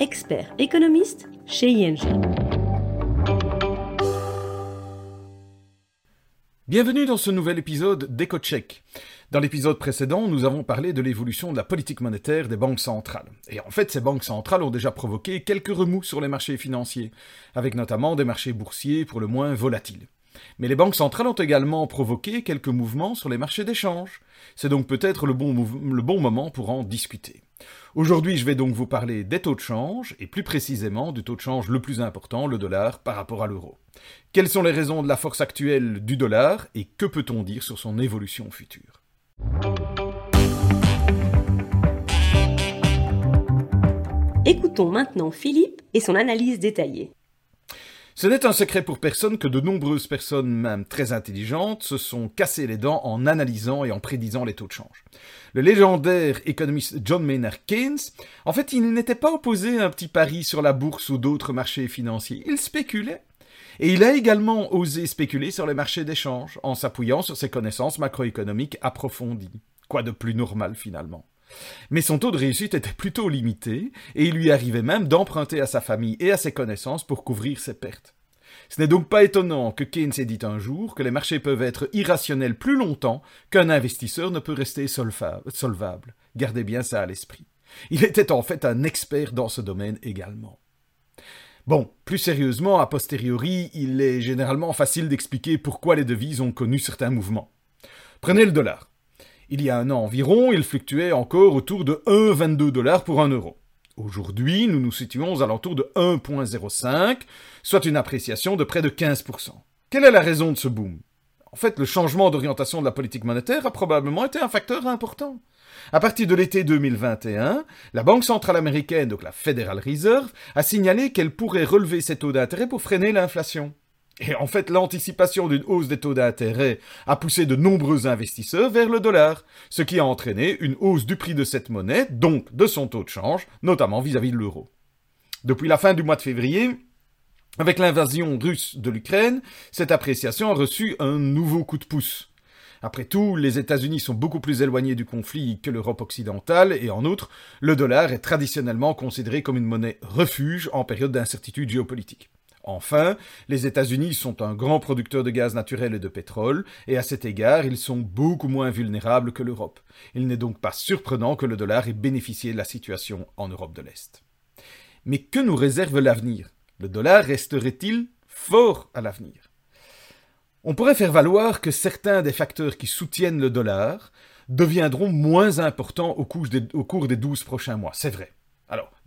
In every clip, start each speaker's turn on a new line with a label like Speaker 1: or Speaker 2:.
Speaker 1: expert économiste chez ING.
Speaker 2: Bienvenue dans ce nouvel épisode d'EcoCheck. Dans l'épisode précédent, nous avons parlé de l'évolution de la politique monétaire des banques centrales. Et en fait, ces banques centrales ont déjà provoqué quelques remous sur les marchés financiers, avec notamment des marchés boursiers pour le moins volatiles. Mais les banques centrales ont également provoqué quelques mouvements sur les marchés d'échange. C'est donc peut-être le, bon le bon moment pour en discuter. Aujourd'hui, je vais donc vous parler des taux de change, et plus précisément du taux de change le plus important, le dollar, par rapport à l'euro. Quelles sont les raisons de la force actuelle du dollar, et que peut-on dire sur son évolution future?
Speaker 1: Écoutons maintenant Philippe et son analyse détaillée.
Speaker 2: Ce n'est un secret pour personne que de nombreuses personnes, même très intelligentes, se sont cassées les dents en analysant et en prédisant les taux de change. Le légendaire économiste John Maynard Keynes, en fait, il n'était pas opposé à un petit pari sur la bourse ou d'autres marchés financiers. Il spéculait. Et il a également osé spéculer sur les marchés d'échange, en s'appuyant sur ses connaissances macroéconomiques approfondies. Quoi de plus normal finalement? Mais son taux de réussite était plutôt limité, et il lui arrivait même d'emprunter à sa famille et à ses connaissances pour couvrir ses pertes. Ce n'est donc pas étonnant que Keynes ait dit un jour que les marchés peuvent être irrationnels plus longtemps qu'un investisseur ne peut rester solvable. Gardez bien ça à l'esprit. Il était en fait un expert dans ce domaine également. Bon, plus sérieusement, a posteriori, il est généralement facile d'expliquer pourquoi les devises ont connu certains mouvements. Prenez le dollar. Il y a un an environ, il fluctuait encore autour de 1,22 dollars pour un euro. Aujourd'hui, nous nous situons aux alentours de 1,05, soit une appréciation de près de 15%. Quelle est la raison de ce boom? En fait, le changement d'orientation de la politique monétaire a probablement été un facteur important. À partir de l'été 2021, la Banque centrale américaine, donc la Federal Reserve, a signalé qu'elle pourrait relever ses taux d'intérêt pour freiner l'inflation. Et en fait, l'anticipation d'une hausse des taux d'intérêt a poussé de nombreux investisseurs vers le dollar, ce qui a entraîné une hausse du prix de cette monnaie, donc de son taux de change, notamment vis-à-vis de l'euro. Depuis la fin du mois de février, avec l'invasion russe de l'Ukraine, cette appréciation a reçu un nouveau coup de pouce. Après tout, les États-Unis sont beaucoup plus éloignés du conflit que l'Europe occidentale, et en outre, le dollar est traditionnellement considéré comme une monnaie refuge en période d'incertitude géopolitique. Enfin, les États-Unis sont un grand producteur de gaz naturel et de pétrole, et à cet égard, ils sont beaucoup moins vulnérables que l'Europe. Il n'est donc pas surprenant que le dollar ait bénéficié de la situation en Europe de l'Est. Mais que nous réserve l'avenir? Le dollar resterait-il fort à l'avenir? On pourrait faire valoir que certains des facteurs qui soutiennent le dollar deviendront moins importants au cours des douze prochains mois, c'est vrai.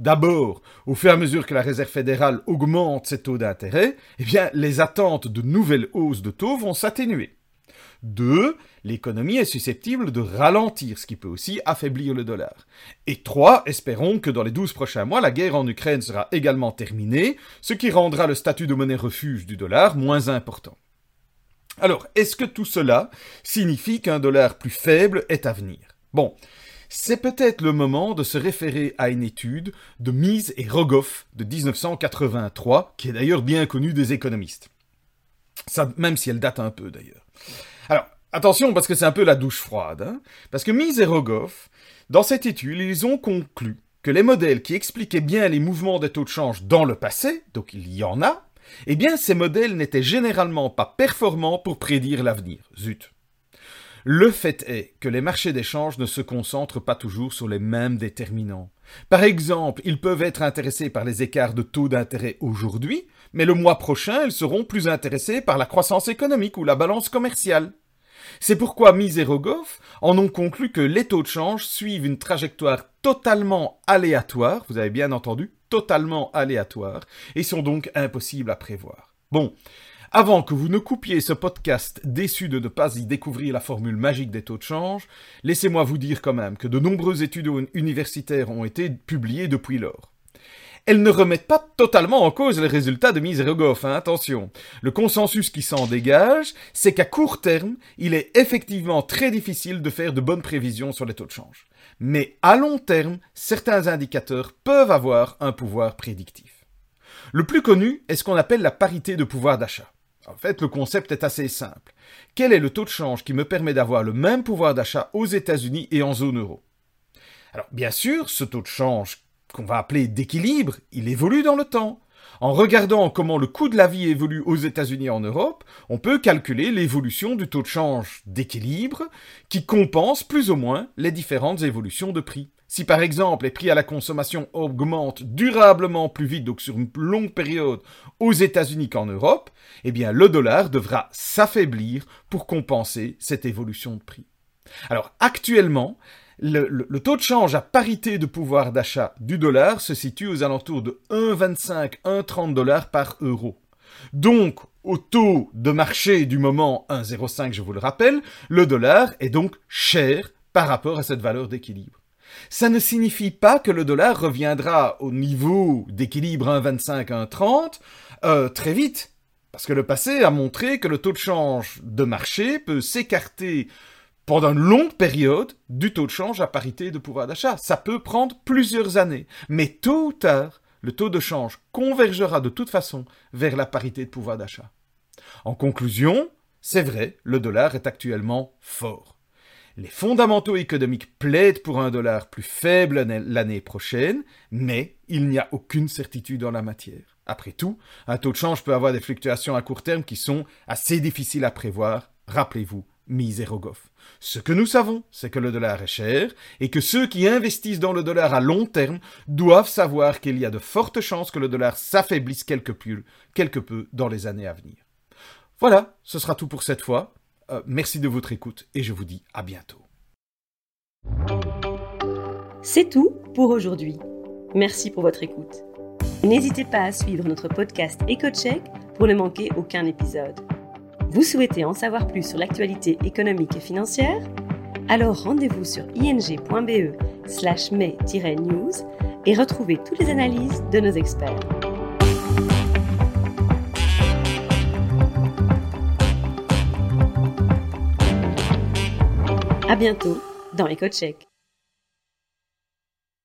Speaker 2: D'abord, au fur et à mesure que la Réserve fédérale augmente ses taux d'intérêt, eh bien, les attentes de nouvelles hausses de taux vont s'atténuer. Deux, l'économie est susceptible de ralentir, ce qui peut aussi affaiblir le dollar. Et trois, espérons que dans les douze prochains mois, la guerre en Ukraine sera également terminée, ce qui rendra le statut de monnaie refuge du dollar moins important. Alors, est-ce que tout cela signifie qu'un dollar plus faible est à venir? Bon, c'est peut-être le moment de se référer à une étude de Mise et Rogoff de 1983, qui est d'ailleurs bien connue des économistes. Même si elle date un peu d'ailleurs. Alors, attention parce que c'est un peu la douche froide, hein parce que Mise et Rogoff, dans cette étude, ils ont conclu que les modèles qui expliquaient bien les mouvements des taux de change dans le passé, donc il y en a, eh bien ces modèles n'étaient généralement pas performants pour prédire l'avenir. Zut. Le fait est que les marchés d'échange ne se concentrent pas toujours sur les mêmes déterminants. Par exemple, ils peuvent être intéressés par les écarts de taux d'intérêt aujourd'hui, mais le mois prochain, ils seront plus intéressés par la croissance économique ou la balance commerciale. C'est pourquoi Rogoff en ont conclu que les taux de change suivent une trajectoire totalement aléatoire, vous avez bien entendu, totalement aléatoire, et sont donc impossibles à prévoir. Bon, avant que vous ne coupiez ce podcast déçu de ne pas y découvrir la formule magique des taux de change, laissez-moi vous dire quand même que de nombreuses études universitaires ont été publiées depuis lors. elles ne remettent pas totalement en cause les résultats de Miserogov, hein, attention. Le consensus qui s'en dégage, c'est qu'à court terme, il est effectivement très difficile de faire de bonnes prévisions sur les taux de change. Mais à long terme, certains indicateurs peuvent avoir un pouvoir prédictif. Le plus connu est ce qu'on appelle la parité de pouvoir d'achat. En fait, le concept est assez simple. Quel est le taux de change qui me permet d'avoir le même pouvoir d'achat aux États-Unis et en zone euro? Alors, bien sûr, ce taux de change qu'on va appeler d'équilibre, il évolue dans le temps. En regardant comment le coût de la vie évolue aux États-Unis et en Europe, on peut calculer l'évolution du taux de change d'équilibre qui compense plus ou moins les différentes évolutions de prix. Si par exemple les prix à la consommation augmentent durablement plus vite, donc sur une longue période, aux États-Unis qu'en Europe, eh bien le dollar devra s'affaiblir pour compenser cette évolution de prix. Alors actuellement, le, taux de change à parité de pouvoir d'achat du dollar se situe aux alentours de 1,25, 1,30 dollars par euro. Donc, au taux de marché du moment 1,05, je vous le rappelle, le dollar est donc cher par rapport à cette valeur d'équilibre. Ça ne signifie pas que le dollar reviendra au niveau d'équilibre 1,25, 1,30 euh, très vite. Parce que le passé a montré que le taux de change de marché peut s'écarter pendant une longue période du taux de change à parité de pouvoir d'achat. Ça peut prendre plusieurs années. Mais tôt ou tard, le taux de change convergera de toute façon vers la parité de pouvoir d'achat. En conclusion, c'est vrai, le dollar est actuellement fort. Les fondamentaux économiques plaident pour un dollar plus faible l'année prochaine, mais il n'y a aucune certitude en la matière. Après tout, un taux de change peut avoir des fluctuations à court terme qui sont assez difficiles à prévoir. Rappelez-vous, Miserogov. Ce que nous savons, c'est que le dollar est cher et que ceux qui investissent dans le dollar à long terme doivent savoir qu'il y a de fortes chances que le dollar s'affaiblisse quelque peu dans les années à venir. Voilà, ce sera tout pour cette fois. Euh, merci de votre écoute et je vous dis à bientôt.
Speaker 1: C'est tout pour aujourd'hui. Merci pour votre écoute. N'hésitez pas à suivre notre podcast EcoCheck pour ne manquer aucun épisode. Vous souhaitez en savoir plus sur l'actualité économique et financière? Alors rendez-vous sur ing.be slash news et retrouvez toutes les analyses de nos experts. À bientôt dans EcoCheck.